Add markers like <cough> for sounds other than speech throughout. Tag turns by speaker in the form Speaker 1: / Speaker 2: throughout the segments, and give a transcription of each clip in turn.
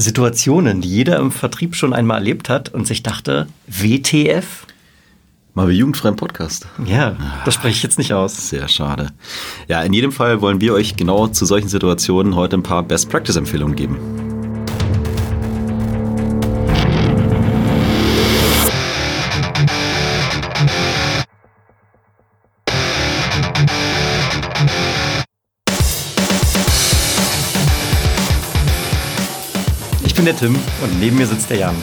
Speaker 1: Situationen, die jeder im Vertrieb schon einmal erlebt hat und sich dachte, WTF?
Speaker 2: Mal wir jugendfreien Podcast.
Speaker 1: Ja, das spreche ich jetzt nicht aus.
Speaker 2: Sehr schade. Ja, in jedem Fall wollen wir euch genau zu solchen Situationen heute ein paar Best-Practice-Empfehlungen geben.
Speaker 1: Der Tim und neben mir sitzt der Jan.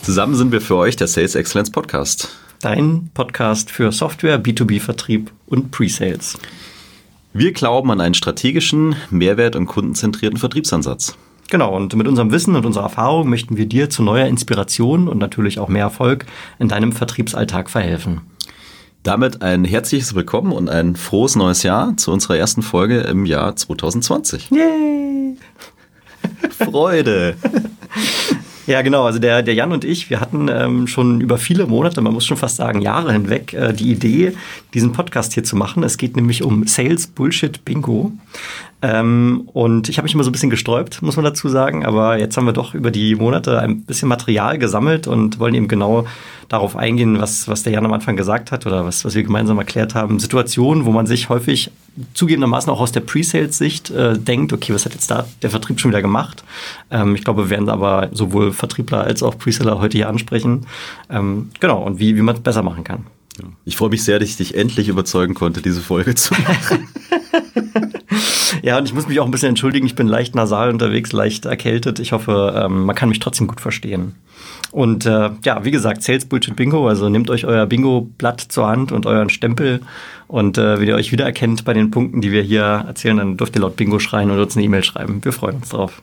Speaker 2: Zusammen sind wir für euch der Sales Excellence Podcast.
Speaker 1: Dein Podcast für Software, B2B-Vertrieb und Pre-Sales.
Speaker 2: Wir glauben an einen strategischen, mehrwert- und kundenzentrierten Vertriebsansatz.
Speaker 1: Genau, und mit unserem Wissen und unserer Erfahrung möchten wir dir zu neuer Inspiration und natürlich auch mehr Erfolg in deinem Vertriebsalltag verhelfen.
Speaker 2: Damit ein herzliches Willkommen und ein frohes neues Jahr zu unserer ersten Folge im Jahr 2020.
Speaker 1: Yay!
Speaker 2: Freude!
Speaker 1: Ja, genau. Also der, der Jan und ich, wir hatten ähm, schon über viele Monate, man muss schon fast sagen Jahre hinweg, äh, die Idee, diesen Podcast hier zu machen. Es geht nämlich um Sales Bullshit Bingo. Ähm, und ich habe mich immer so ein bisschen gesträubt, muss man dazu sagen. Aber jetzt haben wir doch über die Monate ein bisschen Material gesammelt und wollen eben genau darauf eingehen, was, was der Jan am Anfang gesagt hat oder was, was wir gemeinsam erklärt haben. Situationen, wo man sich häufig zugegebenermaßen auch aus der Pre-Sales-Sicht äh, denkt, okay, was hat jetzt da der Vertrieb schon wieder gemacht? Ähm, ich glaube, wir werden aber sowohl Vertriebler als auch Pre-Seller heute hier ansprechen. Ähm, genau, und wie, wie man es besser machen kann.
Speaker 2: Ich freue mich sehr, dass ich dich endlich überzeugen konnte, diese Folge zu machen. <laughs>
Speaker 1: ja, und ich muss mich auch ein bisschen entschuldigen. Ich bin leicht nasal unterwegs, leicht erkältet. Ich hoffe, ähm, man kann mich trotzdem gut verstehen. Und äh, ja, wie gesagt, Sales Bullshit Bingo. Also nehmt euch euer Bingo-Blatt zur Hand und euren Stempel. Und äh, wenn ihr euch wiedererkennt bei den Punkten, die wir hier erzählen, dann dürft ihr laut Bingo schreien oder uns eine E-Mail schreiben. Wir freuen uns drauf.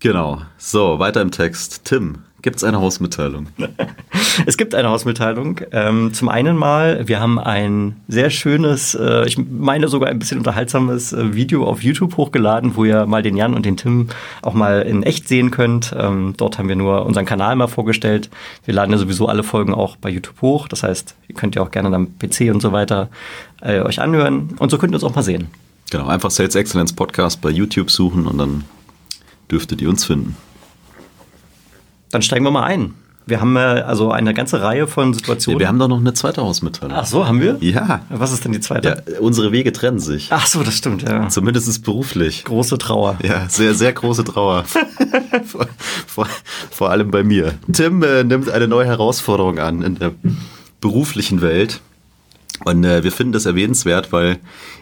Speaker 2: Genau. So, weiter im Text. Tim, Gibt es eine Hausmitteilung? <laughs>
Speaker 1: es gibt eine Hausmitteilung. Ähm, zum einen mal, wir haben ein sehr schönes, äh, ich meine sogar ein bisschen unterhaltsames äh, Video auf YouTube hochgeladen, wo ihr mal den Jan und den Tim auch mal in echt sehen könnt. Ähm, dort haben wir nur unseren Kanal mal vorgestellt. Wir laden ja sowieso alle Folgen auch bei YouTube hoch. Das heißt, ihr könnt ja auch gerne am PC und so weiter äh, euch anhören. Und so könnt ihr uns auch mal sehen.
Speaker 2: Genau, einfach Sales Excellence Podcast bei YouTube suchen und dann dürftet ihr uns finden.
Speaker 1: Dann steigen wir mal ein. Wir haben äh, also eine ganze Reihe von Situationen.
Speaker 2: Wir haben doch noch eine zweite Hausmitteilung.
Speaker 1: Ach so, haben wir?
Speaker 2: Ja.
Speaker 1: Was ist denn die zweite?
Speaker 2: Ja, unsere Wege trennen sich.
Speaker 1: Ach so, das stimmt, ja.
Speaker 2: Zumindest beruflich.
Speaker 1: Große Trauer.
Speaker 2: Ja, sehr, sehr große Trauer. <laughs> vor, vor, vor, allem bei mir. Tim äh, nimmt eine neue Herausforderung an in der beruflichen Welt. Und äh, wir finden das erwähnenswert, weil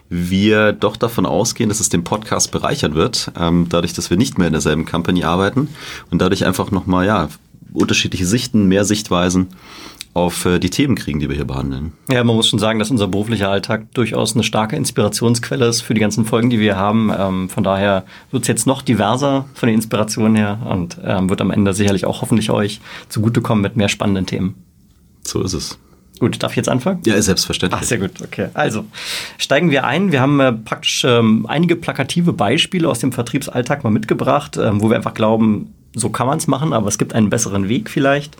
Speaker 2: wir doch davon ausgehen, dass es den Podcast bereichern wird, ähm, dadurch, dass wir nicht mehr in derselben Company arbeiten und dadurch einfach nochmal, ja, unterschiedliche Sichten, mehr Sichtweisen auf äh, die Themen kriegen, die wir hier behandeln.
Speaker 1: Ja, man muss schon sagen, dass unser beruflicher Alltag durchaus eine starke Inspirationsquelle ist für die ganzen Folgen, die wir haben. Ähm, von daher wird es jetzt noch diverser von den Inspirationen her und ähm, wird am Ende sicherlich auch hoffentlich euch zugutekommen mit mehr spannenden Themen.
Speaker 2: So ist es.
Speaker 1: Gut, darf ich jetzt anfangen?
Speaker 2: Ja, selbstverständlich.
Speaker 1: Ach, sehr gut, okay. Also, steigen wir ein. Wir haben äh, praktisch ähm, einige plakative Beispiele aus dem Vertriebsalltag mal mitgebracht, ähm, wo wir einfach glauben, so kann man es machen, aber es gibt einen besseren Weg vielleicht.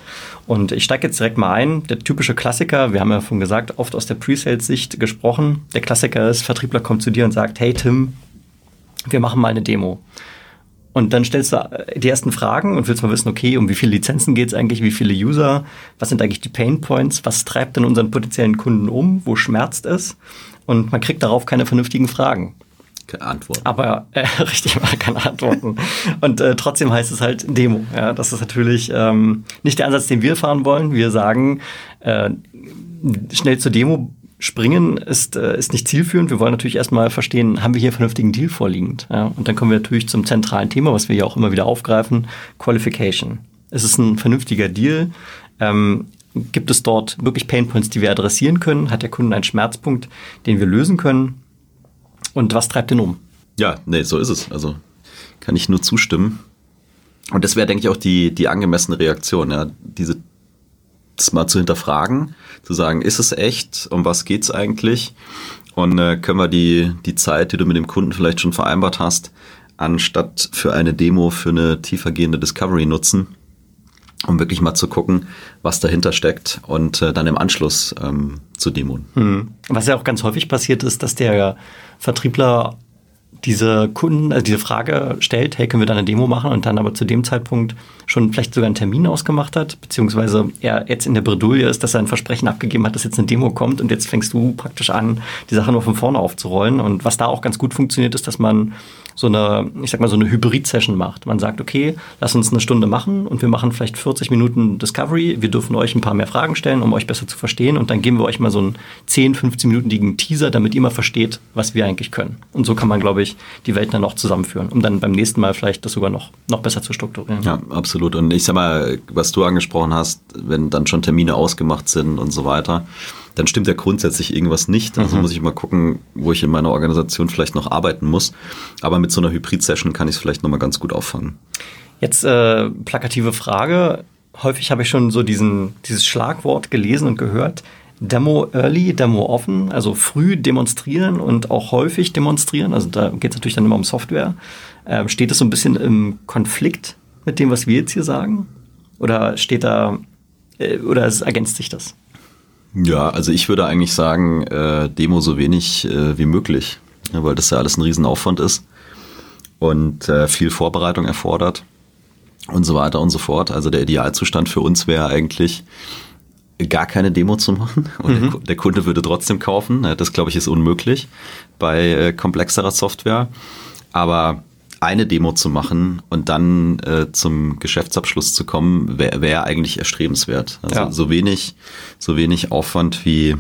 Speaker 1: Und ich steige jetzt direkt mal ein. Der typische Klassiker, wir haben ja schon gesagt, oft aus der Pre-Sales-Sicht gesprochen. Der Klassiker ist, Vertriebler kommt zu dir und sagt, hey Tim, wir machen mal eine Demo. Und dann stellst du äh, die ersten Fragen und willst mal wissen, okay, um wie viele Lizenzen geht es eigentlich, wie viele User, was sind eigentlich die Pain Points, was treibt denn unseren potenziellen Kunden um, wo schmerzt es? Und man kriegt darauf keine vernünftigen Fragen.
Speaker 2: Keine Antworten.
Speaker 1: Aber äh, <laughs> richtig, keine Antworten. und äh, trotzdem heißt es halt Demo. Ja, das ist natürlich ähm, nicht der Ansatz, den wir fahren wollen. Wir sagen, äh, schnell zur Demo Springen ist, äh, ist nicht zielführend. Wir wollen natürlich erstmal verstehen, haben wir hier einen vernünftigen Deal vorliegend? Ja, und dann kommen wir natürlich zum zentralen Thema, was wir ja auch immer wieder aufgreifen, Qualification. Es ist ein vernünftiger Deal. Ähm, gibt es dort wirklich Painpoints, die wir adressieren können? Hat der Kunde einen Schmerzpunkt, den wir lösen können? Und was treibt den um?
Speaker 2: Ja, nee, so ist es. Also kann ich nur zustimmen. Und das wäre, denke ich, auch die, die angemessene Reaktion, ja, diese das mal zu hinterfragen, zu sagen, ist es echt, um was geht's eigentlich? Und äh, können wir die, die Zeit, die du mit dem Kunden vielleicht schon vereinbart hast, anstatt für eine Demo für eine tiefergehende Discovery nutzen, um wirklich mal zu gucken, was dahinter steckt und äh, dann im Anschluss ähm, zu demonen.
Speaker 1: Hm. Was ja auch ganz häufig passiert ist, dass der Vertriebler diese Kunden, also diese Frage stellt, hey, können wir da eine Demo machen und dann aber zu dem Zeitpunkt schon vielleicht sogar einen Termin ausgemacht hat, beziehungsweise er jetzt in der Bredouille ist, dass er ein Versprechen abgegeben hat, dass jetzt eine Demo kommt und jetzt fängst du praktisch an, die Sache nur von vorne aufzurollen. Und was da auch ganz gut funktioniert, ist, dass man so eine, ich sag mal, so eine Hybrid-Session macht. Man sagt, okay, lass uns eine Stunde machen und wir machen vielleicht 40 Minuten Discovery. Wir dürfen euch ein paar mehr Fragen stellen, um euch besser zu verstehen. Und dann geben wir euch mal so einen 10, 15-minütigen Teaser, damit ihr mal versteht, was wir eigentlich können. Und so kann man, glaube ich, die Welten dann auch zusammenführen, um dann beim nächsten Mal vielleicht das sogar noch, noch besser zu strukturieren.
Speaker 2: Ja, absolut. Und ich sag mal, was du angesprochen hast, wenn dann schon Termine ausgemacht sind und so weiter, dann stimmt ja grundsätzlich irgendwas nicht. Also mhm. muss ich mal gucken, wo ich in meiner Organisation vielleicht noch arbeiten muss. Aber mit so einer Hybrid-Session kann ich es vielleicht nochmal ganz gut auffangen.
Speaker 1: Jetzt äh, plakative Frage. Häufig habe ich schon so diesen, dieses Schlagwort gelesen und gehört. Demo early, Demo offen, also früh demonstrieren und auch häufig demonstrieren. Also da geht es natürlich dann immer um Software. Äh, steht es so ein bisschen im Konflikt mit dem, was wir jetzt hier sagen? Oder steht da, äh, oder ergänzt sich das?
Speaker 2: Ja, also ich würde eigentlich sagen, äh, Demo so wenig äh, wie möglich, ja, weil das ja alles ein Riesenaufwand ist und äh, viel Vorbereitung erfordert und so weiter und so fort. Also der Idealzustand für uns wäre eigentlich, gar keine Demo zu machen <laughs> und mhm. der, der, Kunde würde trotzdem kaufen. Das, glaube ich, ist unmöglich bei äh, komplexerer Software. Aber eine Demo zu machen und dann äh, zum Geschäftsabschluss zu kommen, wäre wär eigentlich erstrebenswert. Also ja. so wenig, so wenig Aufwand wie,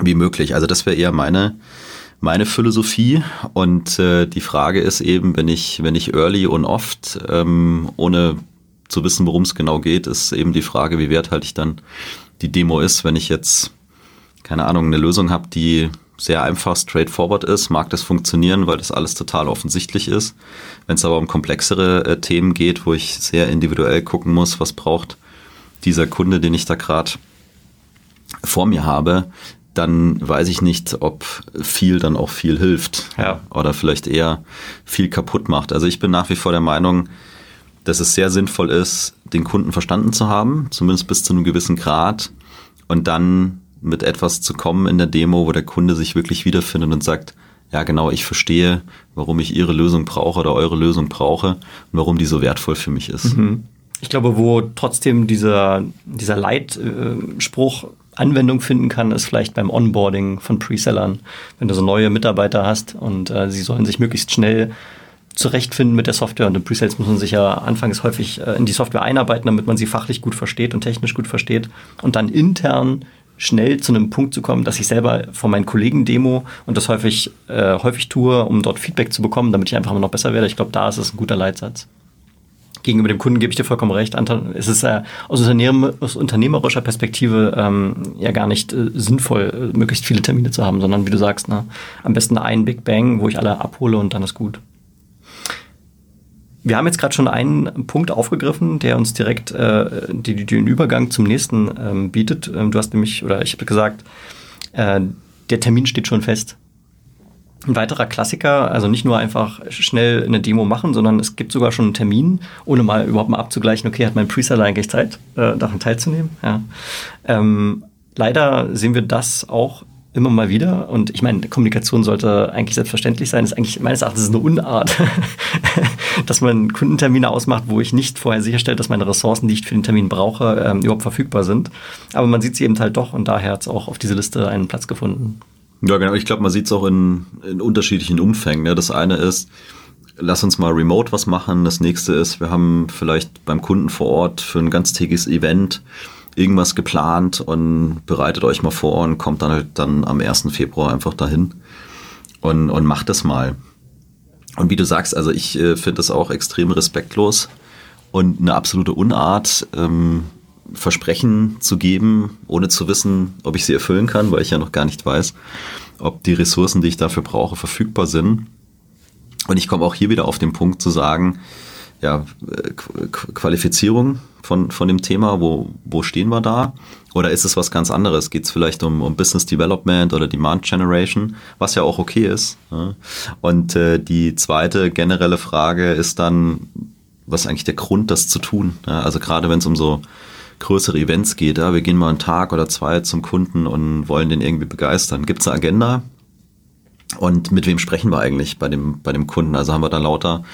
Speaker 2: wie möglich. Also das wäre eher meine, meine Philosophie. Und äh, die Frage ist eben, wenn ich, wenn ich early und oft, ähm, ohne zu wissen, worum es genau geht, ist eben die Frage, wie werthaltig dann die Demo ist, wenn ich jetzt, keine Ahnung, eine Lösung habe, die sehr einfach, straightforward ist, mag das funktionieren, weil das alles total offensichtlich ist. Wenn es aber um komplexere äh, Themen geht, wo ich sehr individuell gucken muss, was braucht dieser Kunde, den ich da gerade vor mir habe, dann weiß ich nicht, ob viel dann auch viel hilft. Ja. Oder vielleicht eher viel kaputt macht. Also ich bin nach wie vor der Meinung, dass es sehr sinnvoll ist, den Kunden verstanden zu haben, zumindest bis zu einem gewissen Grad, und dann mit etwas zu kommen in der Demo, wo der Kunde sich wirklich wiederfindet und sagt, ja genau, ich verstehe, warum ich Ihre Lösung brauche oder eure Lösung brauche und warum die so wertvoll für mich ist. Mhm.
Speaker 1: Ich glaube, wo trotzdem dieser, dieser Leitspruch Anwendung finden kann, ist vielleicht beim Onboarding von Presellern. Wenn du so neue Mitarbeiter hast und äh, sie sollen sich möglichst schnell zurechtfinden mit der Software. Und im Presales muss man sich ja anfangs häufig äh, in die Software einarbeiten, damit man sie fachlich gut versteht und technisch gut versteht. Und dann intern schnell zu einem Punkt zu kommen, dass ich selber von meinen Kollegen demo und das häufig, äh, häufig tue, um dort Feedback zu bekommen, damit ich einfach immer noch besser werde. Ich glaube, da ist es ein guter Leitsatz. Gegenüber dem Kunden gebe ich dir vollkommen recht. Es ist äh, aus, Unternehmen, aus unternehmerischer Perspektive ähm, ja gar nicht äh, sinnvoll, äh, möglichst viele Termine zu haben, sondern wie du sagst, ne, am besten ein Big Bang, wo ich alle abhole und dann ist gut. Wir haben jetzt gerade schon einen Punkt aufgegriffen, der uns direkt äh, die, den Übergang zum nächsten ähm, bietet. Ähm, du hast nämlich, oder ich habe gesagt, äh, der Termin steht schon fest. Ein weiterer Klassiker, also nicht nur einfach schnell eine Demo machen, sondern es gibt sogar schon einen Termin, ohne mal überhaupt mal abzugleichen, okay, hat mein Preseller eigentlich Zeit, äh, daran teilzunehmen? Ja. Ähm, leider sehen wir das auch immer mal wieder. Und ich meine, Kommunikation sollte eigentlich selbstverständlich sein. Das ist eigentlich meines Erachtens eine Unart, <laughs> dass man Kundentermine ausmacht, wo ich nicht vorher sicherstelle, dass meine Ressourcen, die ich für den Termin brauche, ähm, überhaupt verfügbar sind. Aber man sieht sie eben halt doch und daher hat es auch auf diese Liste einen Platz gefunden.
Speaker 2: Ja, genau. Ich glaube, man sieht es auch in, in unterschiedlichen Umfängen. Ja, das eine ist, lass uns mal remote was machen. Das nächste ist, wir haben vielleicht beim Kunden vor Ort für ein ganztägiges Event irgendwas geplant und bereitet euch mal vor und kommt dann halt dann am 1. Februar einfach dahin und, und macht das mal. Und wie du sagst, also ich äh, finde das auch extrem respektlos und eine absolute Unart, ähm, Versprechen zu geben, ohne zu wissen, ob ich sie erfüllen kann, weil ich ja noch gar nicht weiß, ob die Ressourcen, die ich dafür brauche, verfügbar sind. Und ich komme auch hier wieder auf den Punkt zu sagen, ja, Qualifizierung von, von dem Thema, wo, wo stehen wir da? Oder ist es was ganz anderes? Geht es vielleicht um, um Business Development oder Demand Generation, was ja auch okay ist. Ja. Und äh, die zweite generelle Frage ist dann, was ist eigentlich der Grund, das zu tun? Ja, also gerade wenn es um so größere Events geht, ja, wir gehen mal einen Tag oder zwei zum Kunden und wollen den irgendwie begeistern. Gibt es eine Agenda? Und mit wem sprechen wir eigentlich bei dem, bei dem Kunden? Also haben wir da lauter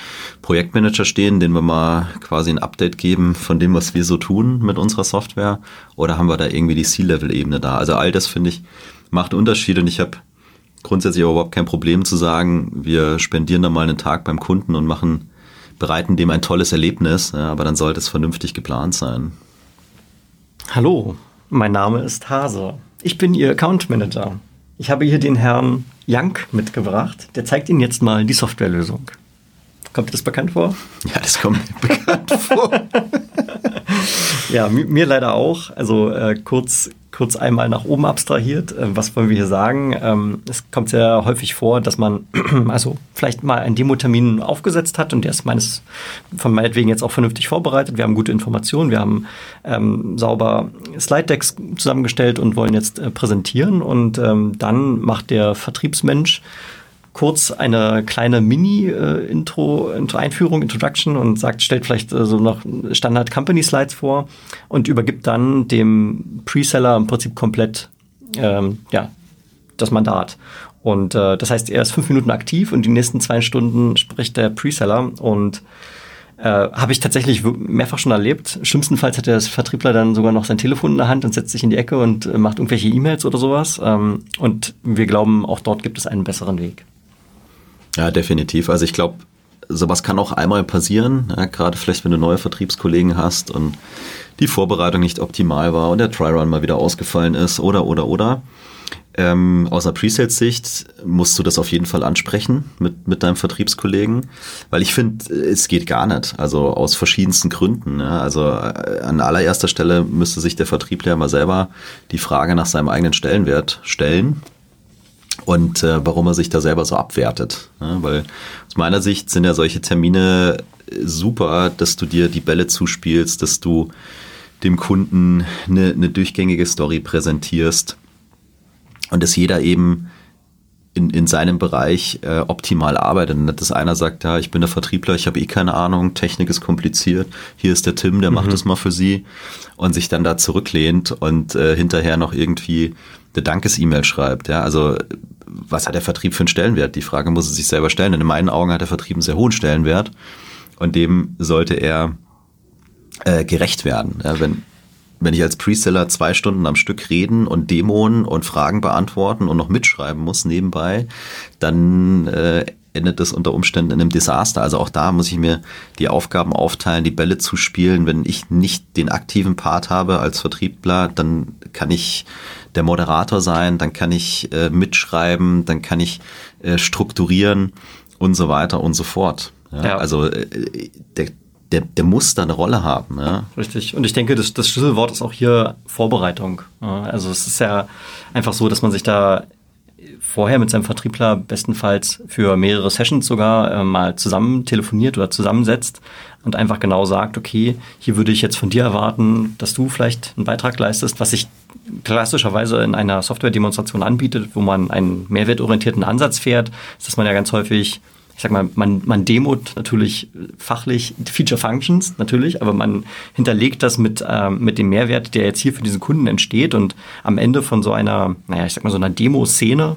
Speaker 2: Projektmanager stehen, denen wir mal quasi ein Update geben von dem, was wir so tun mit unserer Software? Oder haben wir da irgendwie die C-Level-Ebene da? Also all das, finde ich, macht Unterschied und ich habe grundsätzlich überhaupt kein Problem zu sagen, wir spendieren da mal einen Tag beim Kunden und machen, bereiten dem ein tolles Erlebnis, ja, aber dann sollte es vernünftig geplant sein.
Speaker 1: Hallo, mein Name ist Hase. Ich bin Ihr Account Manager. Ich habe hier den Herrn Jank mitgebracht. Der zeigt Ihnen jetzt mal die Softwarelösung. Kommt das bekannt vor?
Speaker 2: Ja, das kommt mir bekannt vor. <laughs> <laughs>
Speaker 1: ja, mir leider auch. Also äh, kurz, kurz einmal nach oben abstrahiert. Äh, was wollen wir hier sagen? Ähm, es kommt sehr häufig vor, dass man <clears throat> also vielleicht mal einen Demo-Termin aufgesetzt hat und der ist meines von meinetwegen jetzt auch vernünftig vorbereitet. Wir haben gute Informationen, wir haben ähm, sauber Slide-Decks zusammengestellt und wollen jetzt äh, präsentieren und ähm, dann macht der Vertriebsmensch kurz eine kleine Mini-Intro, äh, Einführung, Introduction und sagt, stellt vielleicht äh, so noch Standard Company Slides vor und übergibt dann dem Preseller im Prinzip komplett ähm, ja, das Mandat. Und äh, das heißt, er ist fünf Minuten aktiv und die nächsten zwei Stunden spricht der Preseller und äh, habe ich tatsächlich mehrfach schon erlebt. Schlimmstenfalls hat der Vertriebler dann sogar noch sein Telefon in der Hand und setzt sich in die Ecke und äh, macht irgendwelche E-Mails oder sowas. Ähm, und wir glauben, auch dort gibt es einen besseren Weg.
Speaker 2: Ja, definitiv. Also ich glaube, sowas kann auch einmal passieren, ja, gerade vielleicht, wenn du neue Vertriebskollegen hast und die Vorbereitung nicht optimal war und der Try-Run mal wieder ausgefallen ist oder, oder, oder. Ähm, aus einer Presales-Sicht musst du das auf jeden Fall ansprechen mit, mit deinem Vertriebskollegen, weil ich finde, es geht gar nicht. Also aus verschiedensten Gründen. Ja. Also äh, an allererster Stelle müsste sich der Vertriebler mal selber die Frage nach seinem eigenen Stellenwert stellen und äh, warum er sich da selber so abwertet. Ja, weil aus meiner Sicht sind ja solche Termine super, dass du dir die Bälle zuspielst, dass du dem Kunden eine, eine durchgängige Story präsentierst und dass jeder eben in, in seinem Bereich äh, optimal arbeitet. Und dass einer sagt, ja, ich bin der Vertriebler, ich habe eh keine Ahnung, Technik ist kompliziert, hier ist der Tim, der mhm. macht es mal für Sie und sich dann da zurücklehnt und äh, hinterher noch irgendwie eine Dankes-E-Mail schreibt. Ja, also was hat der Vertrieb für einen Stellenwert? Die Frage muss er sich selber stellen. Und in meinen Augen hat der Vertrieb einen sehr hohen Stellenwert und dem sollte er äh, gerecht werden. Ja, wenn, wenn ich als Preseller zwei Stunden am Stück reden und Dämonen und Fragen beantworten und noch mitschreiben muss nebenbei, dann äh, endet das unter Umständen in einem Desaster. Also auch da muss ich mir die Aufgaben aufteilen, die Bälle zu spielen. Wenn ich nicht den aktiven Part habe als Vertriebler, dann kann ich der Moderator sein, dann kann ich äh, mitschreiben, dann kann ich äh, strukturieren und so weiter und so fort. Ja, ja. Also äh, der, der, der muss da eine Rolle haben. Ja.
Speaker 1: Richtig. Und ich denke, das, das Schlüsselwort ist auch hier Vorbereitung. Also es ist ja einfach so, dass man sich da vorher mit seinem Vertriebler bestenfalls für mehrere Sessions sogar äh, mal zusammen telefoniert oder zusammensetzt und einfach genau sagt, okay, hier würde ich jetzt von dir erwarten, dass du vielleicht einen Beitrag leistest, was sich klassischerweise in einer Software-Demonstration anbietet, wo man einen mehrwertorientierten Ansatz fährt, ist, dass man ja ganz häufig ich sag mal, man, man demot natürlich fachlich Feature Functions, natürlich, aber man hinterlegt das mit, ähm, mit dem Mehrwert, der jetzt hier für diesen Kunden entsteht und am Ende von so einer, naja, ich sag mal, so einer Demo-Szene,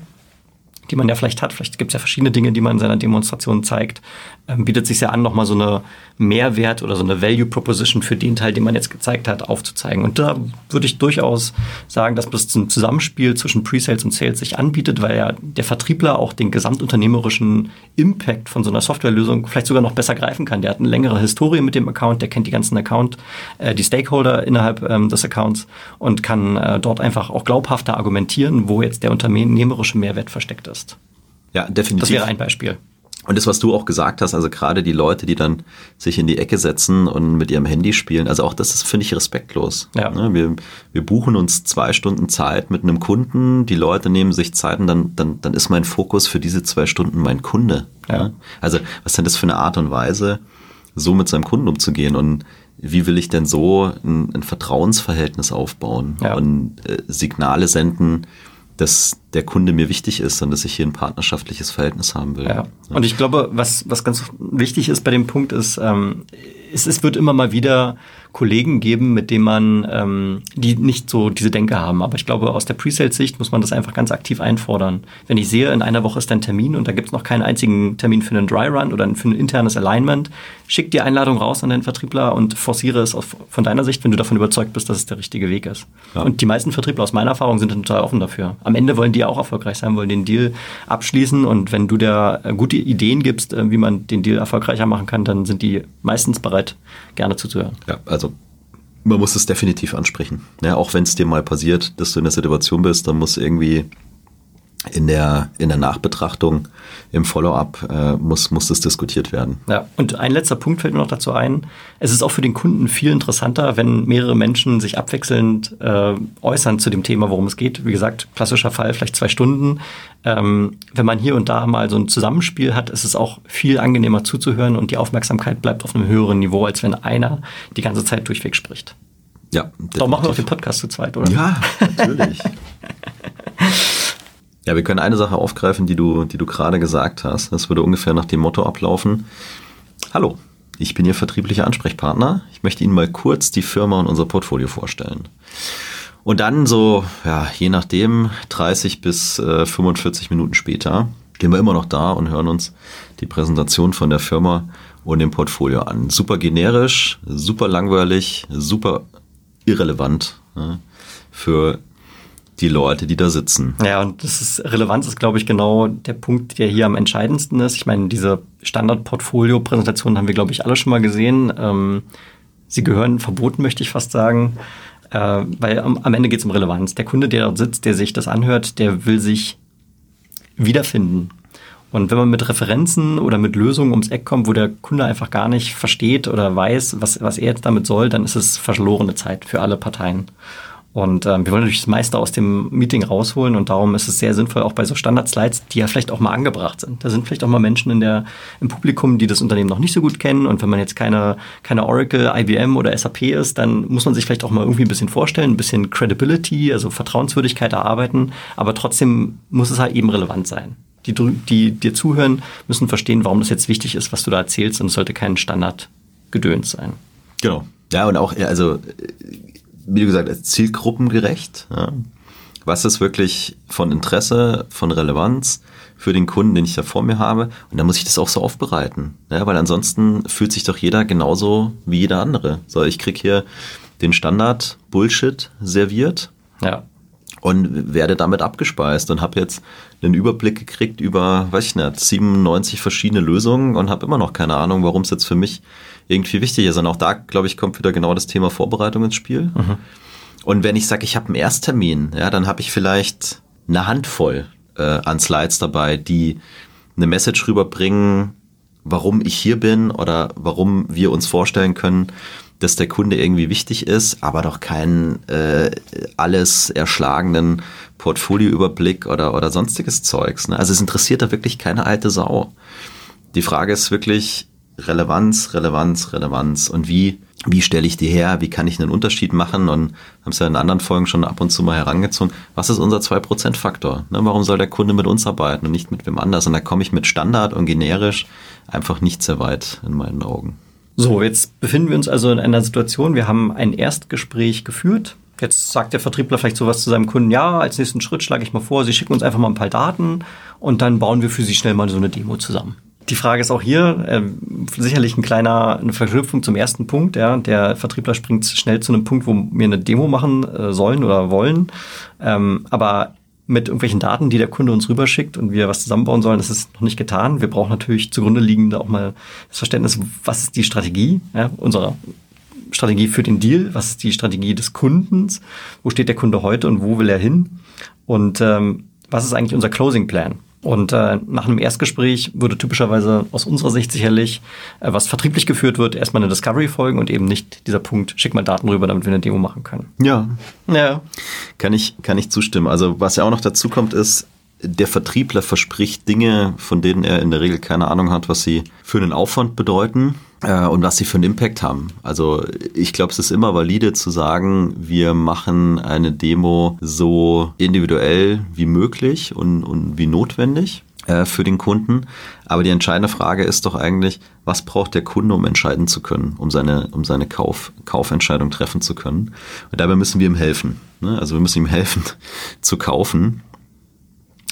Speaker 1: die man ja vielleicht hat. Vielleicht gibt es ja verschiedene Dinge, die man in seiner Demonstration zeigt. Ähm, bietet sich ja an, nochmal so eine Mehrwert oder so eine Value Proposition für den Teil, den man jetzt gezeigt hat, aufzuzeigen. Und da würde ich durchaus sagen, dass das ein Zusammenspiel zwischen Pre-Sales und Sales sich anbietet, weil ja der Vertriebler auch den gesamtunternehmerischen Impact von so einer Softwarelösung vielleicht sogar noch besser greifen kann. Der hat eine längere Historie mit dem Account, der kennt die ganzen Account, äh, die Stakeholder innerhalb ähm, des Accounts und kann äh, dort einfach auch glaubhafter argumentieren, wo jetzt der unternehmerische Mehrwert versteckt ist.
Speaker 2: Ja, definitiv.
Speaker 1: Das wäre ein Beispiel.
Speaker 2: Und das, was du auch gesagt hast, also gerade die Leute, die dann sich in die Ecke setzen und mit ihrem Handy spielen, also auch das ist, finde ich, respektlos. Ja. Ne, wir, wir buchen uns zwei Stunden Zeit mit einem Kunden, die Leute nehmen sich Zeit und dann, dann, dann ist mein Fokus für diese zwei Stunden mein Kunde. Ja. Also was ist denn das für eine Art und Weise, so mit seinem Kunden umzugehen und wie will ich denn so ein, ein Vertrauensverhältnis aufbauen ja. und äh, Signale senden, dass der Kunde mir wichtig ist und dass ich hier ein partnerschaftliches Verhältnis haben will. Ja.
Speaker 1: Und ich glaube, was, was ganz wichtig ist bei dem Punkt ist, ähm, es, es wird immer mal wieder Kollegen geben, mit denen man, ähm, die nicht so diese Denke haben. Aber ich glaube, aus der Pre-Sales-Sicht muss man das einfach ganz aktiv einfordern. Wenn ich sehe, in einer Woche ist dein Termin und da gibt es noch keinen einzigen Termin für einen Dry Run oder für ein internes Alignment, schick die Einladung raus an den Vertriebler und forciere es auf, von deiner Sicht, wenn du davon überzeugt bist, dass es der richtige Weg ist. Ja. Und die meisten Vertriebler aus meiner Erfahrung sind total offen dafür. Am Ende wollen die ja auch erfolgreich sein, wollen den Deal abschließen und wenn du der äh, gute Ideen gibst, äh, wie man den Deal erfolgreicher machen kann, dann sind die meistens bereit, gerne zuzuhören.
Speaker 2: Ja, also man muss es definitiv ansprechen. Ja, auch wenn es dir mal passiert, dass du in der Situation bist, dann muss irgendwie in der, in der Nachbetrachtung, im Follow-up äh, muss, muss das diskutiert werden.
Speaker 1: Ja, und ein letzter Punkt fällt mir noch dazu ein. Es ist auch für den Kunden viel interessanter, wenn mehrere Menschen sich abwechselnd äh, äußern zu dem Thema, worum es geht. Wie gesagt, klassischer Fall, vielleicht zwei Stunden. Ähm, wenn man hier und da mal so ein Zusammenspiel hat, ist es auch viel angenehmer zuzuhören und die Aufmerksamkeit bleibt auf einem höheren Niveau, als wenn einer die ganze Zeit durchweg spricht.
Speaker 2: Ja.
Speaker 1: Darum machen wir auch den Podcast zu zweit, oder?
Speaker 2: Ja, natürlich. <laughs> Ja, wir können eine Sache aufgreifen, die du, die du gerade gesagt hast. Das würde ungefähr nach dem Motto ablaufen. Hallo, ich bin Ihr vertrieblicher Ansprechpartner. Ich möchte Ihnen mal kurz die Firma und unser Portfolio vorstellen. Und dann so, ja, je nachdem, 30 bis äh, 45 Minuten später stehen wir immer noch da und hören uns die Präsentation von der Firma und dem Portfolio an. Super generisch, super langweilig, super irrelevant ja, für die Leute, die da sitzen.
Speaker 1: Ja, und das ist Relevanz ist, glaube ich, genau der Punkt, der hier am entscheidendsten ist. Ich meine, diese Standard-Portfolio-Präsentationen haben wir, glaube ich, alle schon mal gesehen. Ähm, sie gehören verboten, möchte ich fast sagen. Äh, weil am, am Ende geht es um Relevanz. Der Kunde, der dort sitzt, der sich das anhört, der will sich wiederfinden. Und wenn man mit Referenzen oder mit Lösungen ums Eck kommt, wo der Kunde einfach gar nicht versteht oder weiß, was, was er jetzt damit soll, dann ist es verlorene Zeit für alle Parteien. Und ähm, wir wollen natürlich das meiste aus dem Meeting rausholen und darum ist es sehr sinnvoll, auch bei so Standard-Slides, die ja vielleicht auch mal angebracht sind. Da sind vielleicht auch mal Menschen in der, im Publikum, die das Unternehmen noch nicht so gut kennen. Und wenn man jetzt keine, keine Oracle, IBM oder SAP ist, dann muss man sich vielleicht auch mal irgendwie ein bisschen vorstellen, ein bisschen Credibility, also Vertrauenswürdigkeit erarbeiten. Aber trotzdem muss es halt eben relevant sein. Die, die dir zuhören, müssen verstehen, warum das jetzt wichtig ist, was du da erzählst. Und es sollte kein Standard-Gedöns sein.
Speaker 2: Genau. Ja, und auch, also wie du gesagt hast, zielgruppengerecht. Ja. Was ist wirklich von Interesse, von Relevanz für den Kunden, den ich da vor mir habe? Und dann muss ich das auch so aufbereiten. Ja, weil ansonsten fühlt sich doch jeder genauso wie jeder andere. So, ich krieg hier den Standard Bullshit serviert.
Speaker 1: Ja.
Speaker 2: Und werde damit abgespeist und habe jetzt einen Überblick gekriegt über, weiß ich nicht, 97 verschiedene Lösungen und habe immer noch keine Ahnung, warum es jetzt für mich irgendwie wichtig ist. Und auch da, glaube ich, kommt wieder genau das Thema Vorbereitung ins Spiel. Mhm. Und wenn ich sage, ich habe einen Ersttermin, ja, dann habe ich vielleicht eine Handvoll äh, an Slides dabei, die eine Message rüberbringen, warum ich hier bin oder warum wir uns vorstellen können, dass der Kunde irgendwie wichtig ist, aber doch keinen äh, alles erschlagenen Portfolioüberblick oder, oder sonstiges Zeugs. Ne? Also es interessiert da wirklich keine alte Sau. Die Frage ist wirklich, Relevanz, Relevanz, Relevanz und wie, wie stelle ich die her, wie kann ich einen Unterschied machen und haben es ja in anderen Folgen schon ab und zu mal herangezogen, was ist unser 2%-Faktor? Ne, warum soll der Kunde mit uns arbeiten und nicht mit wem anders? Und da komme ich mit Standard und generisch einfach nicht sehr weit in meinen Augen.
Speaker 1: So, jetzt befinden wir uns also in einer Situation, wir haben ein Erstgespräch geführt. Jetzt sagt der Vertriebler vielleicht sowas zu seinem Kunden, ja, als nächsten Schritt schlage ich mal vor, Sie schicken uns einfach mal ein paar Daten und dann bauen wir für Sie schnell mal so eine Demo zusammen. Die Frage ist auch hier äh, sicherlich ein kleiner, eine Verknüpfung zum ersten Punkt. Ja. Der Vertriebler springt schnell zu einem Punkt, wo wir eine Demo machen äh, sollen oder wollen. Ähm, aber mit irgendwelchen Daten, die der Kunde uns rüberschickt und wir was zusammenbauen sollen, das ist noch nicht getan. Wir brauchen natürlich zugrunde liegende auch mal das Verständnis, was ist die Strategie ja, unserer Strategie für den Deal, was ist die Strategie des Kundens, wo steht der Kunde heute und wo will er hin und ähm, was ist eigentlich unser Closing Plan? Und äh, nach einem Erstgespräch würde typischerweise aus unserer Sicht sicherlich, äh, was vertrieblich geführt wird, erstmal eine Discovery folgen und eben nicht dieser Punkt, schick mal Daten rüber, damit wir eine Demo machen können.
Speaker 2: Ja. Ja. Kann ich, kann ich zustimmen. Also was ja auch noch dazu kommt, ist, der Vertriebler verspricht Dinge, von denen er in der Regel keine Ahnung hat, was sie für einen Aufwand bedeuten äh, und was sie für einen Impact haben. Also ich glaube, es ist immer valide zu sagen, wir machen eine Demo so individuell wie möglich und, und wie notwendig. äh, für den Kunden. Aber die entscheidende Frage ist doch eigentlich, was braucht der Kunde, um entscheiden zu können, um seine, um seine Kauf, Kaufentscheidung treffen zu können. Und dabei müssen wir ihm helfen. Ne? Also wir müssen ihm helfen <laughs> zu kaufen,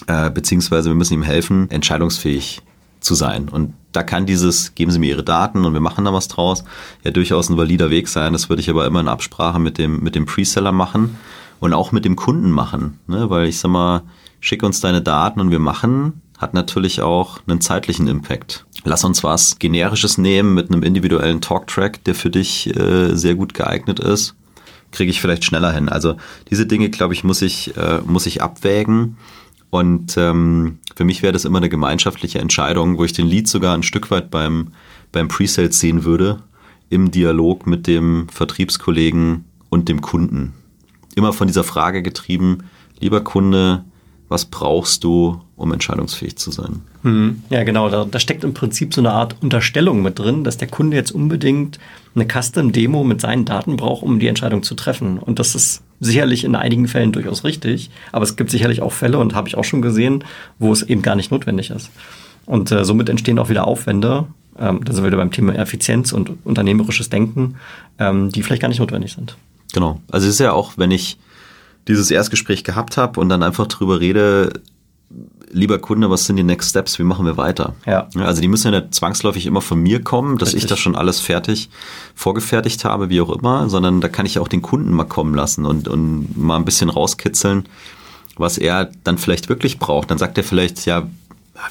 Speaker 2: äh, beziehungsweise wir müssen ihm helfen, entscheidungsfähig zu sein. Und da kann dieses, geben Sie mir Ihre Daten und wir machen da was draus, ja durchaus ein valider Weg sein. Das würde ich aber immer in Absprache mit dem, mit dem Preseller machen und auch mit dem Kunden machen. Ne? Weil ich sag mal, schick uns deine Daten und wir machen, hat natürlich auch einen zeitlichen Impact. Lass uns was Generisches nehmen mit einem individuellen Talktrack, der für dich äh, sehr gut geeignet ist. Kriege ich vielleicht schneller hin. Also diese Dinge, glaube ich, muss ich, äh, muss ich abwägen. Und ähm, für mich wäre das immer eine gemeinschaftliche Entscheidung, wo ich den Lead sogar ein Stück weit beim, beim Presale sehen würde, im Dialog mit dem Vertriebskollegen und dem Kunden. Immer von dieser Frage getrieben, lieber Kunde, was brauchst du, um entscheidungsfähig zu sein.
Speaker 1: Hm, ja, genau. Da, da, steckt im Prinzip so eine Art Unterstellung mit drin, dass der Kunde jetzt unbedingt eine Custom-Demo mit seinen Daten braucht, um die Entscheidung zu treffen. Und das ist sicherlich in einigen Fällen durchaus richtig. Aber es gibt sicherlich auch Fälle, und habe ich auch schon gesehen, wo es eben gar nicht notwendig ist. Und äh, somit entstehen auch wieder Aufwände, ähm, da sind wir wieder beim Thema Effizienz und unternehmerisches Denken, ähm, die vielleicht gar nicht notwendig sind.
Speaker 2: Genau. Also es ist ja auch, wenn ich dieses Erstgespräch gehabt habe und dann einfach drüber rede, lieber Kunde, was sind die Next Steps, wie machen wir weiter?
Speaker 1: Ja.
Speaker 2: Also die müssen ja nicht zwangsläufig immer von mir kommen, dass Richtig. ich das schon alles fertig vorgefertigt habe, wie auch immer, sondern da kann ich auch den Kunden mal kommen lassen und, und mal ein bisschen rauskitzeln, was er dann vielleicht wirklich braucht. Dann sagt er vielleicht, ja,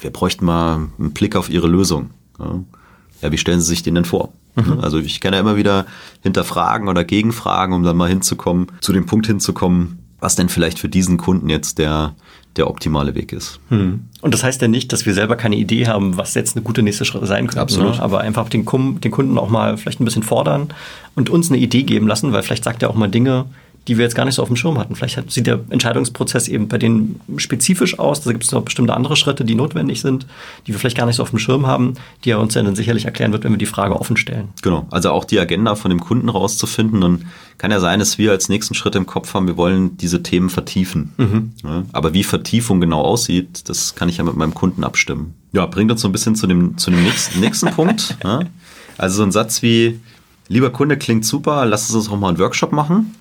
Speaker 2: wir bräuchten mal einen Blick auf Ihre Lösung. Ja, wie stellen Sie sich den denn vor? Mhm. Also ich kann ja immer wieder hinterfragen oder gegenfragen, um dann mal hinzukommen, zu dem Punkt hinzukommen, was denn vielleicht für diesen Kunden jetzt der, der optimale Weg ist.
Speaker 1: Hm. Und das heißt ja nicht, dass wir selber keine Idee haben, was jetzt eine gute nächste Schritte sein könnte.
Speaker 2: Absolut.
Speaker 1: Ne? Aber einfach den, den Kunden auch mal vielleicht ein bisschen fordern und uns eine Idee geben lassen, weil vielleicht sagt er auch mal Dinge, die wir jetzt gar nicht so auf dem Schirm hatten. Vielleicht sieht der Entscheidungsprozess eben bei denen spezifisch aus. Da gibt es noch bestimmte andere Schritte, die notwendig sind, die wir vielleicht gar nicht so auf dem Schirm haben, die er uns dann sicherlich erklären wird, wenn wir die Frage offen stellen.
Speaker 2: Genau, also auch die Agenda von dem Kunden rauszufinden. Und kann ja sein, dass wir als nächsten Schritt im Kopf haben, wir wollen diese Themen vertiefen. Mhm. Ja, aber wie Vertiefung genau aussieht, das kann ich ja mit meinem Kunden abstimmen. Ja, bringt uns so ein bisschen zu dem, zu dem nächsten, nächsten <laughs> Punkt. Ja. Also so ein Satz wie, lieber Kunde klingt super, lass uns auch mal einen Workshop machen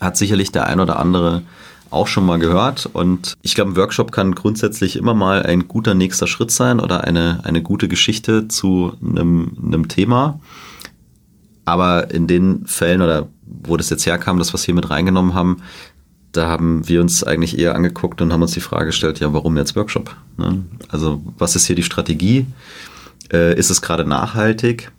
Speaker 2: hat sicherlich der ein oder andere auch schon mal gehört. Und ich glaube, ein Workshop kann grundsätzlich immer mal ein guter nächster Schritt sein oder eine, eine gute Geschichte zu einem, einem Thema. Aber in den Fällen oder wo das jetzt herkam, das, was wir hier mit reingenommen haben, da haben wir uns eigentlich eher angeguckt und haben uns die Frage gestellt, ja, warum jetzt Workshop? Ne? Also was ist hier die Strategie? Äh, ist es gerade nachhaltig?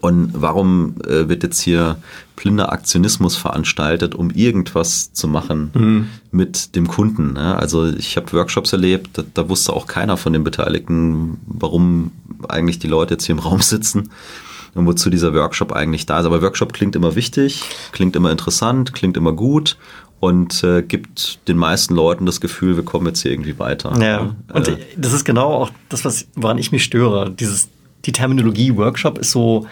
Speaker 2: Und warum äh, wird jetzt hier blinder Aktionismus veranstaltet, um irgendwas zu machen mhm. mit dem Kunden? Ne? Also ich habe Workshops erlebt, da, da, wusste auch keiner von den Beteiligten, warum eigentlich die Leute jetzt hier im Raum sitzen und wozu dieser Workshop eigentlich da ist. Aber Workshop klingt immer wichtig, klingt immer interessant, klingt immer gut und äh, gibt den meisten Leuten das Gefühl, wir kommen jetzt hier irgendwie weiter.
Speaker 1: Ja, und äh, das ist genau auch das, was, woran ich mich störe. Dieses, die Terminologie Workshop ist so,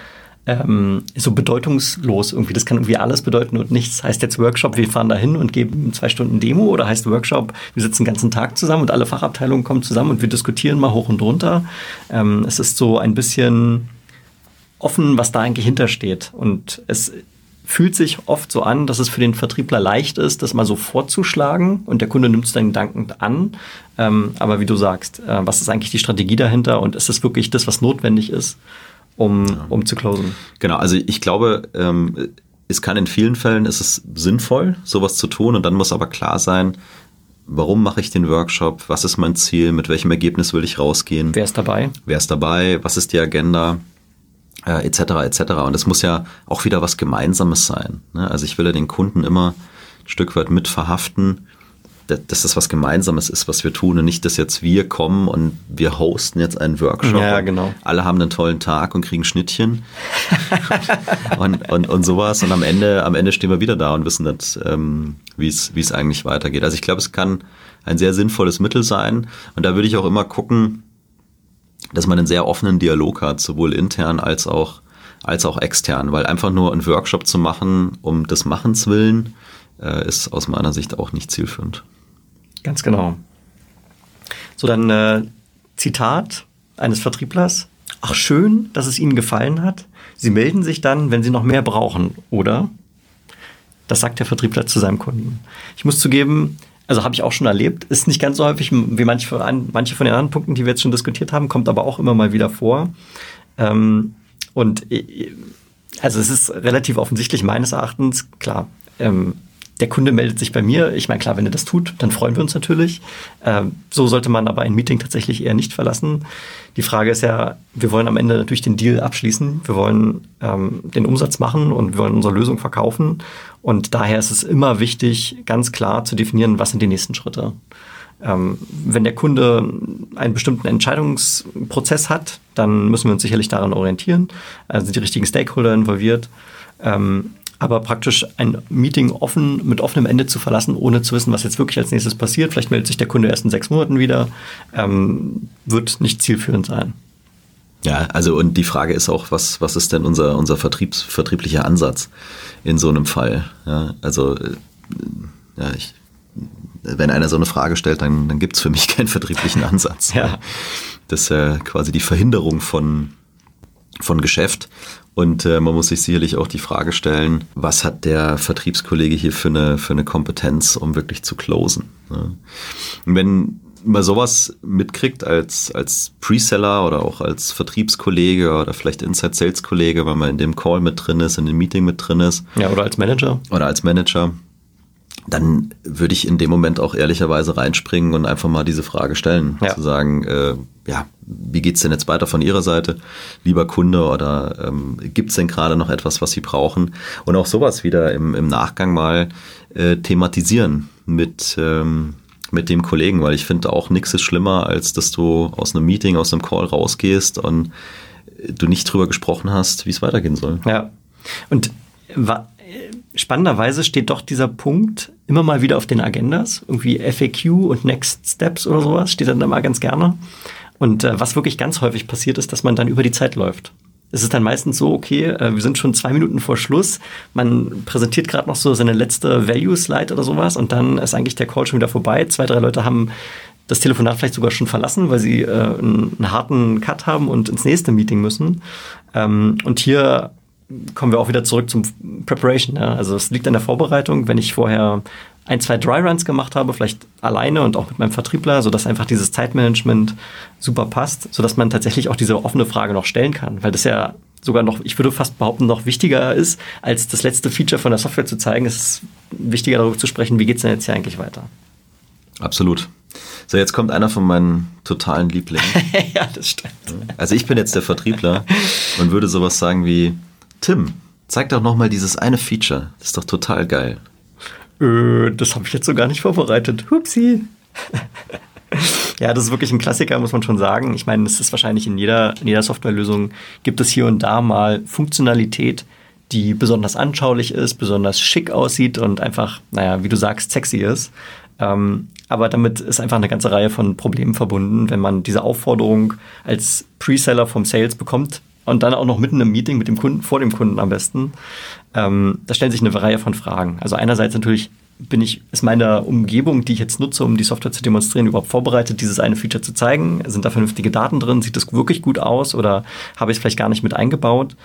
Speaker 1: ähm, so bedeutungslos irgendwie. Das kann irgendwie alles bedeuten und nichts. Heißt jetzt Workshop, wir fahren da hin und geben zwei Stunden Demo oder heißt Workshop, wir sitzen den ganzen Tag zusammen und alle Fachabteilungen kommen zusammen und wir diskutieren mal hoch und runter. Ähm, es ist so ein bisschen offen, was da eigentlich hintersteht. Und es fühlt sich oft so an, dass es für den Vertriebler leicht ist, das mal so vorzuschlagen und der Kunde nimmt es dann dankend an. Ähm, aber wie du sagst, äh, was ist eigentlich die Strategie dahinter und ist es wirklich das, was notwendig ist? um, ja. um zu closen.
Speaker 2: Genau, also ich glaube, ähm, es kann in vielen Fällen ist es sinnvoll, sowas zu tun und dann muss aber klar sein, warum mache ich den Workshop, was ist mein Ziel, mit welchem Ergebnis will ich rausgehen.
Speaker 1: Wer ist dabei?
Speaker 2: Wer ist dabei, was ist die Agenda, äh, etc. etc. Und es muss ja auch wieder was Gemeinsames sein. Ne? Also ich will ja den Kunden immer ein Stück weit mit verhaften dass das was Gemeinsames ist, was wir tun und nicht, dass jetzt wir kommen und wir hosten jetzt einen Workshop.
Speaker 1: Ja, genau.
Speaker 2: Alle haben einen tollen Tag und kriegen Schnittchen <laughs> und, und, und sowas und am Ende, am Ende stehen wir wieder da und wissen nicht, ähm, wie es wie es eigentlich weitergeht. Also ich glaube, es kann ein sehr sinnvolles Mittel sein und da würde ich auch immer gucken, dass man einen sehr offenen Dialog hat, sowohl intern als auch als auch extern, weil einfach nur einen Workshop zu machen, um des Machens willen, äh, ist aus meiner Sicht auch nicht zielführend.
Speaker 1: Ganz genau. So, dann äh, Zitat eines Vertrieblers. Ach, schön, dass es Ihnen gefallen hat. Sie melden sich dann, wenn Sie noch mehr brauchen, oder? Das sagt der Vertriebler zu seinem Kunden. Ich muss zugeben, also habe ich auch schon erlebt, ist nicht ganz so häufig wie manche von, manche von den anderen Punkten, die wir jetzt schon diskutiert haben, kommt aber auch immer mal wieder vor. Ähm, und äh, also es ist relativ offensichtlich meines Erachtens, klar, ähm, der Kunde meldet sich bei mir. Ich meine, klar, wenn er das tut, dann freuen wir uns natürlich. Ähm, so sollte man aber ein Meeting tatsächlich eher nicht verlassen. Die Frage ist ja, wir wollen am Ende natürlich den Deal abschließen. Wir wollen ähm, den Umsatz machen und wir wollen unsere Lösung verkaufen. Und daher ist es immer wichtig, ganz klar zu definieren, was sind die nächsten Schritte. Ähm, wenn der Kunde einen bestimmten Entscheidungsprozess hat, dann müssen wir uns sicherlich daran orientieren. Also sind die richtigen Stakeholder involviert. Ähm, aber praktisch ein Meeting offen mit offenem Ende zu verlassen, ohne zu wissen, was jetzt wirklich als nächstes passiert, vielleicht meldet sich der Kunde erst in sechs Monaten wieder, ähm, wird nicht zielführend sein.
Speaker 2: Ja, also und die Frage ist auch, was, was ist denn unser, unser Vertriebs, vertrieblicher Ansatz in so einem Fall? Ja, also äh, ja, ich, wenn einer so eine Frage stellt, dann, dann gibt es für mich <laughs> keinen vertrieblichen Ansatz. ja. Das ist ja quasi die Verhinderung von, von Geschäft. Und äh, man muss sich sicherlich auch die Frage stellen, was hat der Vertriebskollege hier für eine, für eine Kompetenz, um wirklich zu closen. Ne? Und wenn man sowas mitkriegt als, als Preseller oder auch als Vertriebskollege oder vielleicht Inside-Sales-Kollege, weil man in dem Call mit drin ist, in dem Meeting mit drin ist.
Speaker 1: Ja, oder als Manager.
Speaker 2: Oder als Manager dann würde ich in dem Moment auch ehrlicherweise reinspringen und einfach mal diese Frage stellen. Ja. Zu sagen, äh, ja, wie geht's denn jetzt weiter von Ihrer Seite, lieber Kunde, oder ähm, gibt's denn gerade noch etwas, was Sie brauchen? Und auch sowas wieder im, im Nachgang mal äh, thematisieren mit, ähm, mit dem Kollegen, weil ich finde auch nichts ist schlimmer, als dass du aus einem Meeting, aus einem Call rausgehst und du nicht drüber gesprochen hast, wie es weitergehen soll.
Speaker 1: Ja. Und spannenderweise steht doch dieser Punkt immer mal wieder auf den Agendas. Irgendwie FAQ und Next Steps oder sowas steht dann immer ganz gerne. Und äh, was wirklich ganz häufig passiert ist, dass man dann über die Zeit läuft. Es ist dann meistens so, okay, äh, wir sind schon zwei Minuten vor Schluss, man präsentiert gerade noch so seine letzte Value-Slide oder sowas und dann ist eigentlich der Call schon wieder vorbei. Zwei, drei Leute haben das Telefonat vielleicht sogar schon verlassen, weil sie äh, einen, einen, harten Cut haben und ins nächste Meeting müssen. Ähm, und hier kommen wir auch wieder zurück zum Preparation. Ja? Also es liegt an der Vorbereitung, wenn ich vorher ein, zwei Dry Runs gemacht habe, vielleicht alleine und auch mit meinem Vertriebler, sodass einfach dieses Zeitmanagement super passt, sodass man tatsächlich auch diese offene Frage noch stellen kann, weil das ja sogar noch, ich würde fast behaupten, noch wichtiger ist, als das letzte Feature von der Software zu zeigen. Es ist wichtiger darüber zu sprechen, wie geht es denn jetzt hier eigentlich weiter.
Speaker 2: Absolut. So, jetzt kommt einer von meinen totalen Lieblingen. <laughs>
Speaker 1: ja, das stimmt.
Speaker 2: Also ich bin jetzt der Vertriebler und würde sowas sagen wie, Tim, zeig doch nochmal dieses eine Feature. Das ist doch total geil.
Speaker 1: Äh, das habe ich jetzt so gar nicht vorbereitet. Hupsi. <laughs> ja, das ist wirklich ein Klassiker, muss man schon sagen. Ich meine, es ist wahrscheinlich in jeder, in jeder Softwarelösung gibt es hier und da mal Funktionalität, die besonders anschaulich ist, besonders schick aussieht und einfach, naja, wie du sagst, sexy ist. Ähm, aber damit ist einfach eine ganze Reihe von Problemen verbunden, wenn man diese Aufforderung als Preseller vom Sales bekommt, und dann auch noch mitten im Meeting mit dem Kunden, vor dem Kunden am besten. Ähm, da stellen sich eine Reihe von Fragen. Also einerseits natürlich bin ich, ist meine Umgebung, die ich jetzt nutze, um die Software zu demonstrieren, überhaupt vorbereitet, dieses eine Feature zu zeigen? Sind da vernünftige Daten drin? Sieht das wirklich gut aus oder habe ich es vielleicht gar nicht mit eingebaut?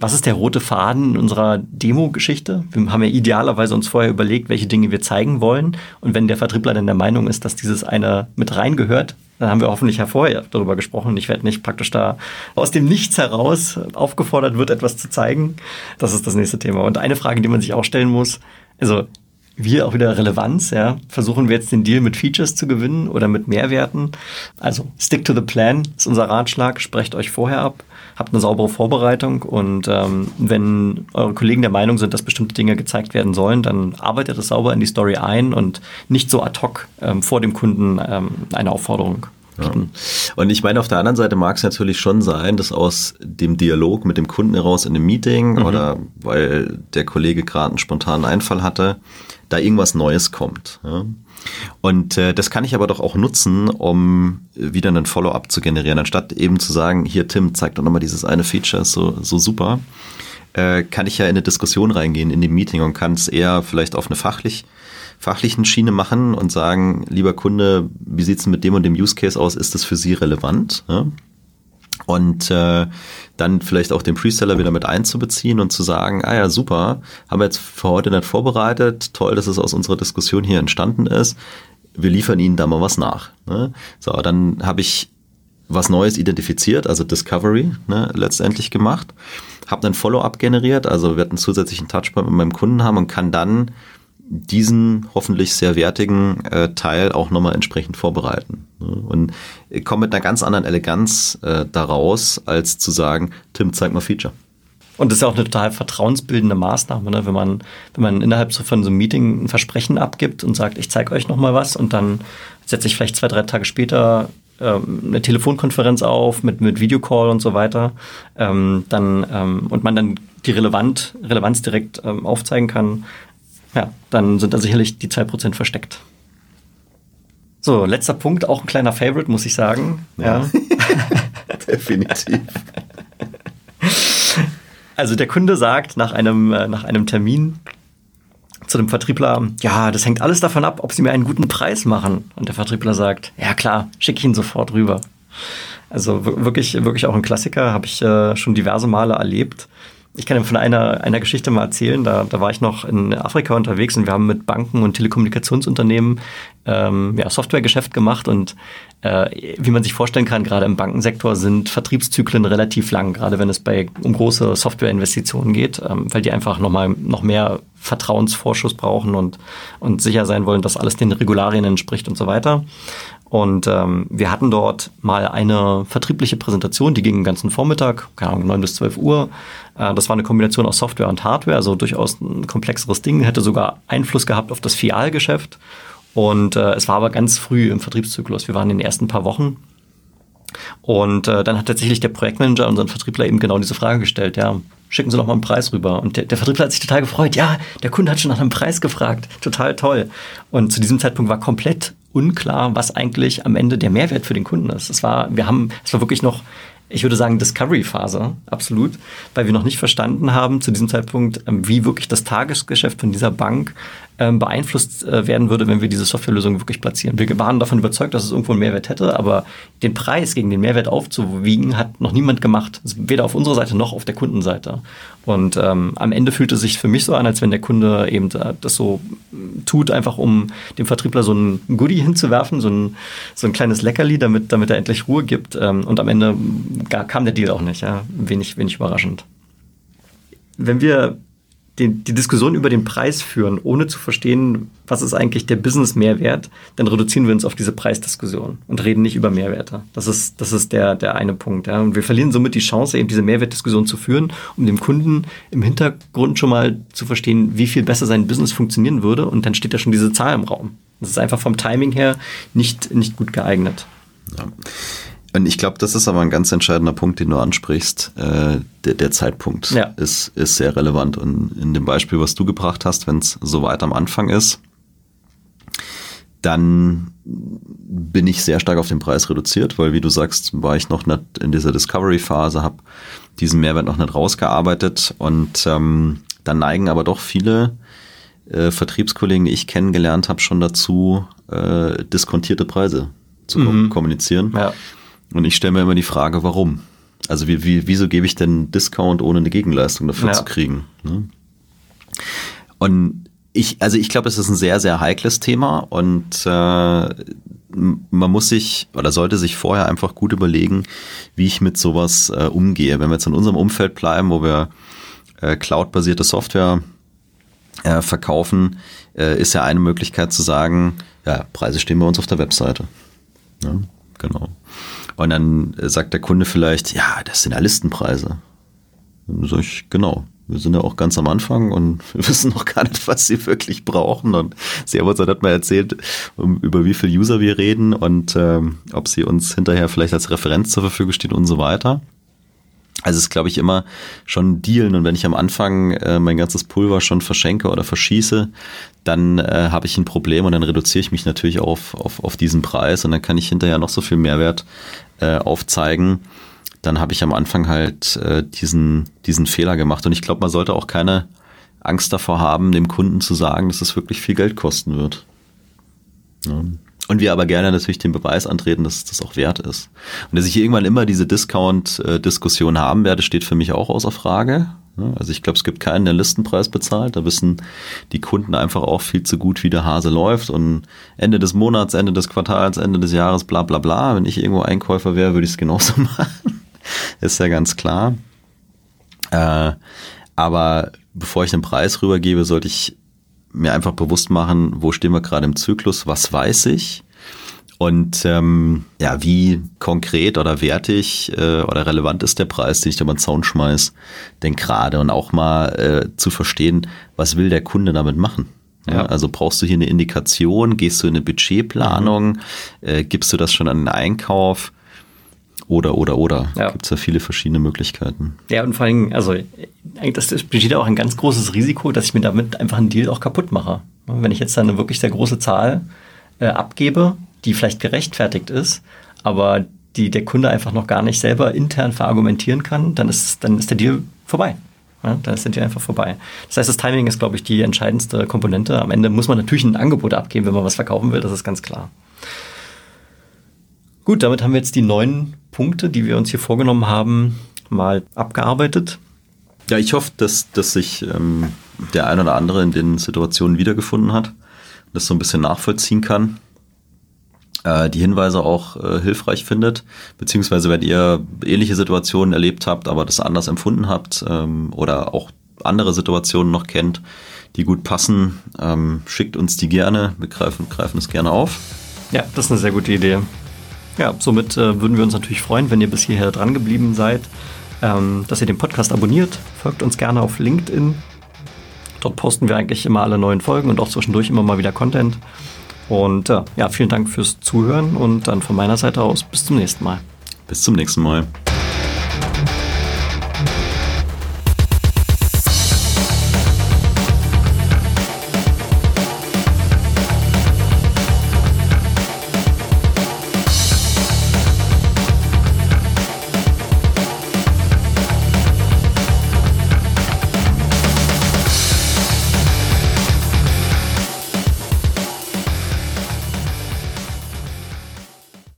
Speaker 1: Was ist der rote Faden in unserer Demo-Geschichte? Wir haben ja idealerweise uns vorher überlegt, welche Dinge wir zeigen wollen. Und wenn der Vertriebler dann der Meinung ist, dass dieses eine mit reingehört, dann haben wir hoffentlich vorher darüber gesprochen. Ich werde nicht praktisch da aus dem Nichts heraus aufgefordert wird, etwas zu zeigen. Das ist das nächste Thema. Und eine Frage, die man sich auch stellen muss, also wir auch wieder Relevanz, ja. Versuchen wir jetzt den Deal mit Features zu gewinnen oder mit Mehrwerten? Also stick to the plan ist unser Ratschlag. Sprecht euch vorher ab, habt eine saubere Vorbereitung und ähm, wenn eure Kollegen der Meinung sind, dass bestimmte Dinge gezeigt werden sollen, dann arbeitet es sauber in die Story ein und nicht so ad hoc ähm, vor dem Kunden ähm, eine Aufforderung.
Speaker 2: Ja. Und ich meine, auf der anderen Seite mag es natürlich schon sein, dass aus dem Dialog mit dem Kunden heraus in einem Meeting mhm. oder weil der Kollege gerade einen spontanen Einfall hatte, da irgendwas Neues kommt. Ja. Und äh, das kann ich aber doch auch nutzen, um wieder einen Follow-up zu generieren. Anstatt eben zu sagen, hier Tim, zeig doch nochmal dieses eine Feature, so, so super, äh, kann ich ja in eine Diskussion reingehen in dem Meeting und kann es eher vielleicht auf eine fachlich fachlichen Schiene machen und sagen, lieber Kunde, wie sieht's denn mit dem und dem Use Case aus? Ist das für Sie relevant? Ja? Und äh, dann vielleicht auch den Preseller wieder mit einzubeziehen und zu sagen, ah ja, super, haben wir jetzt für heute nicht vorbereitet, toll, dass es aus unserer Diskussion hier entstanden ist. Wir liefern Ihnen da mal was nach. Ne? So, dann habe ich was Neues identifiziert, also Discovery ne, letztendlich gemacht, habe dann Follow-up generiert, also wir hatten zusätzlichen Touchpoint mit meinem Kunden haben und kann dann diesen hoffentlich sehr wertigen äh, Teil auch nochmal entsprechend vorbereiten. Ne? Und ich komme mit einer ganz anderen Eleganz äh, daraus, als zu sagen, Tim, zeig mal Feature.
Speaker 1: Und das ist ja auch eine total vertrauensbildende Maßnahme, ne? wenn man wenn man innerhalb so von so einem Meeting ein Versprechen abgibt und sagt, ich zeige euch noch mal was und dann setze ich vielleicht zwei drei Tage später ähm, eine Telefonkonferenz auf mit mit Videocall und so weiter, ähm, dann ähm, und man dann die Relevant, Relevanz direkt ähm, aufzeigen kann, ja, dann sind da sicherlich die 2% versteckt. So, letzter Punkt, auch ein kleiner Favorite, muss ich sagen. Ja. ja. <laughs>
Speaker 2: Definitiv.
Speaker 1: Also der Kunde sagt nach einem, äh, nach einem Termin zu dem Vertriebler, ja, das hängt alles davon ab, ob Sie mir einen guten Preis machen. Und der Vertriebler sagt, ja klar, schicke ich ihn sofort rüber. Also wirklich, wirklich auch ein Klassiker, habe ich äh, schon diverse Male erlebt. Ich kann von einer, einer Geschichte mal erzählen. Da, da war ich noch in Afrika unterwegs und wir haben mit Banken und Telekommunikationsunternehmen ähm, ja, Softwaregeschäft gemacht. Und äh, wie man sich vorstellen kann, gerade im Bankensektor sind Vertriebszyklen relativ lang, gerade wenn es bei um große Softwareinvestitionen geht, ähm, weil die einfach nochmal noch mehr Vertrauensvorschuss brauchen und, und sicher sein wollen, dass alles den Regularien entspricht und so weiter. Und ähm, wir hatten dort mal eine vertriebliche Präsentation, die ging den ganzen Vormittag, keine Ahnung, 9 bis 12 Uhr. Äh, das war eine Kombination aus Software und Hardware, also durchaus ein komplexeres Ding, hätte sogar Einfluss gehabt auf das Fialgeschäft. Und äh, es war aber ganz früh im Vertriebszyklus. Wir waren in den ersten paar Wochen. Und äh, dann hat tatsächlich der Projektmanager unseren Vertriebler eben genau diese Frage gestellt, ja, schicken Sie doch mal einen Preis rüber. Und der, der Vertriebler hat sich total gefreut. Ja, der Kunde hat schon nach einem Preis gefragt. Total toll. Und zu diesem Zeitpunkt war komplett unklar, was eigentlich am Ende der Mehrwert für den Kunden ist. Es war, wir haben, es war wirklich noch, ich würde sagen, Discovery-Phase, absolut, weil wir noch nicht verstanden haben zu diesem Zeitpunkt, ähm, wie wirklich das Tagesgeschäft von dieser Bank ähm, beeinflusst äh, werden würde, wenn wir diese Softwarelösung wirklich platzieren. Wir waren davon überzeugt, dass es irgendwo einen Mehrwert hätte, aber den Preis gegen den Mehrwert aufzuwiegen, hat noch niemand gemacht. Weder auf unserer Seite noch auf der Kundenseite. Und ähm, am Ende fühlt es sich für mich so an, als wenn der Kunde eben äh, das so tut, einfach um dem Vertriebler so ein Goodie hinzuwerfen, so ein, so ein kleines Leckerli, damit, damit er endlich Ruhe gibt. Ähm, und am Ende gar, kam der Deal auch nicht. Ja? Wenig, wenig überraschend. Wenn wir die, die Diskussion über den Preis führen, ohne zu verstehen, was ist eigentlich der Business-Mehrwert, dann reduzieren wir uns auf diese Preisdiskussion und reden nicht über Mehrwerte. Das ist, das ist der, der eine Punkt. Ja. Und wir verlieren somit die Chance, eben diese Mehrwertdiskussion zu führen, um dem Kunden im Hintergrund schon mal zu verstehen, wie viel besser sein Business funktionieren würde. Und dann steht da schon diese Zahl im Raum. Das ist einfach vom Timing her nicht, nicht gut geeignet.
Speaker 2: Ja. Und ich glaube, das ist aber ein ganz entscheidender Punkt, den du ansprichst. Äh, der, der Zeitpunkt ja. ist, ist sehr relevant. Und in dem Beispiel, was du gebracht hast, wenn es so weit am Anfang ist, dann bin ich sehr stark auf den Preis reduziert, weil wie du sagst, war ich noch nicht in dieser Discovery-Phase, habe diesen Mehrwert noch nicht rausgearbeitet und ähm, dann neigen aber doch viele äh, Vertriebskollegen, die ich kennengelernt habe, schon dazu, äh, diskontierte Preise zu mhm. kommunizieren. Ja. Und ich stelle mir immer die Frage, warum? Also wie, wie, wieso gebe ich denn Discount, ohne eine Gegenleistung dafür ja. zu kriegen? Ne? Und ich, also ich glaube, es ist ein sehr, sehr heikles Thema und äh, man muss sich oder sollte sich vorher einfach gut überlegen, wie ich mit sowas äh, umgehe. Wenn wir jetzt in unserem Umfeld bleiben, wo wir äh, cloud-basierte Software äh, verkaufen, äh, ist ja eine Möglichkeit zu sagen, ja, Preise stehen bei uns auf der Webseite. Ja, genau. Und dann sagt der Kunde vielleicht, ja, das sind ja Listenpreise. Dann sage ich, genau. Wir sind ja auch ganz am Anfang und <laughs> wir wissen noch gar nicht, was sie wirklich brauchen. Und Servus hat mal erzählt, über wie viele User wir reden und ähm, ob sie uns hinterher vielleicht als Referenz zur Verfügung stehen und so weiter. Also es ist, glaube ich, immer schon Dealen. Und wenn ich am Anfang äh, mein ganzes Pulver schon verschenke oder verschieße, dann äh, habe ich ein Problem und dann reduziere ich mich natürlich auf, auf, auf diesen Preis und dann kann ich hinterher noch so viel Mehrwert äh, aufzeigen. Dann habe ich am Anfang halt äh, diesen, diesen Fehler gemacht. Und ich glaube, man sollte auch keine Angst davor haben, dem Kunden zu sagen, dass es wirklich viel Geld kosten wird. Ja. Und wir aber gerne natürlich den Beweis antreten, dass das auch wert ist. Und dass ich irgendwann immer diese Discount-Diskussion haben werde, steht für mich auch außer Frage. Also ich glaube, es gibt keinen, der Listenpreis bezahlt. Da wissen die Kunden einfach auch viel zu gut, wie der Hase läuft. Und Ende des Monats, Ende des Quartals, Ende des Jahres, bla bla bla. Wenn ich irgendwo Einkäufer wäre, würde ich es genauso <laughs> machen. ist ja ganz klar. Äh, aber bevor ich den Preis rübergebe, sollte ich mir einfach bewusst machen, wo stehen wir gerade im Zyklus, was weiß ich und ähm, ja, wie konkret oder wertig äh, oder relevant ist der Preis, den ich da mal den Zaun schmeiß, denn gerade und auch mal äh, zu verstehen, was will der Kunde damit machen. Ja, also brauchst du hier eine Indikation, gehst du in eine Budgetplanung, mhm. äh, gibst du das schon an den Einkauf? Oder, oder, oder. Ja. Gibt es ja viele verschiedene Möglichkeiten.
Speaker 1: Ja, und vor allem, also das besteht auch ein ganz großes Risiko, dass ich mir damit einfach einen Deal auch kaputt mache. Wenn ich jetzt dann eine wirklich sehr große Zahl äh, abgebe, die vielleicht gerechtfertigt ist, aber die der Kunde einfach noch gar nicht selber intern verargumentieren kann, dann ist, dann ist der Deal vorbei. Ja, dann ist der Deal einfach vorbei. Das heißt, das Timing ist, glaube ich, die entscheidendste Komponente. Am Ende muss man natürlich ein Angebot abgeben, wenn man was verkaufen will, das ist ganz klar. Gut, damit haben wir jetzt die neun Punkte, die wir uns hier vorgenommen haben, mal abgearbeitet.
Speaker 2: Ja, ich hoffe, dass, dass sich ähm, der ein oder andere in den Situationen wiedergefunden hat, das so ein bisschen nachvollziehen kann, äh, die Hinweise auch äh, hilfreich findet, beziehungsweise wenn ihr ähnliche Situationen erlebt habt, aber das anders empfunden habt ähm, oder auch andere Situationen noch kennt, die gut passen, ähm, schickt uns die gerne, wir greifen, greifen es gerne auf.
Speaker 1: Ja, das ist eine sehr gute Idee. Ja, somit äh, würden wir uns natürlich freuen, wenn ihr bis hierher dran geblieben seid, ähm, dass ihr den Podcast abonniert. Folgt uns gerne auf LinkedIn. Dort posten wir eigentlich immer alle neuen Folgen und auch zwischendurch immer mal wieder Content. Und äh, ja, vielen Dank fürs Zuhören und dann von meiner Seite aus bis zum nächsten Mal.
Speaker 2: Bis zum nächsten Mal.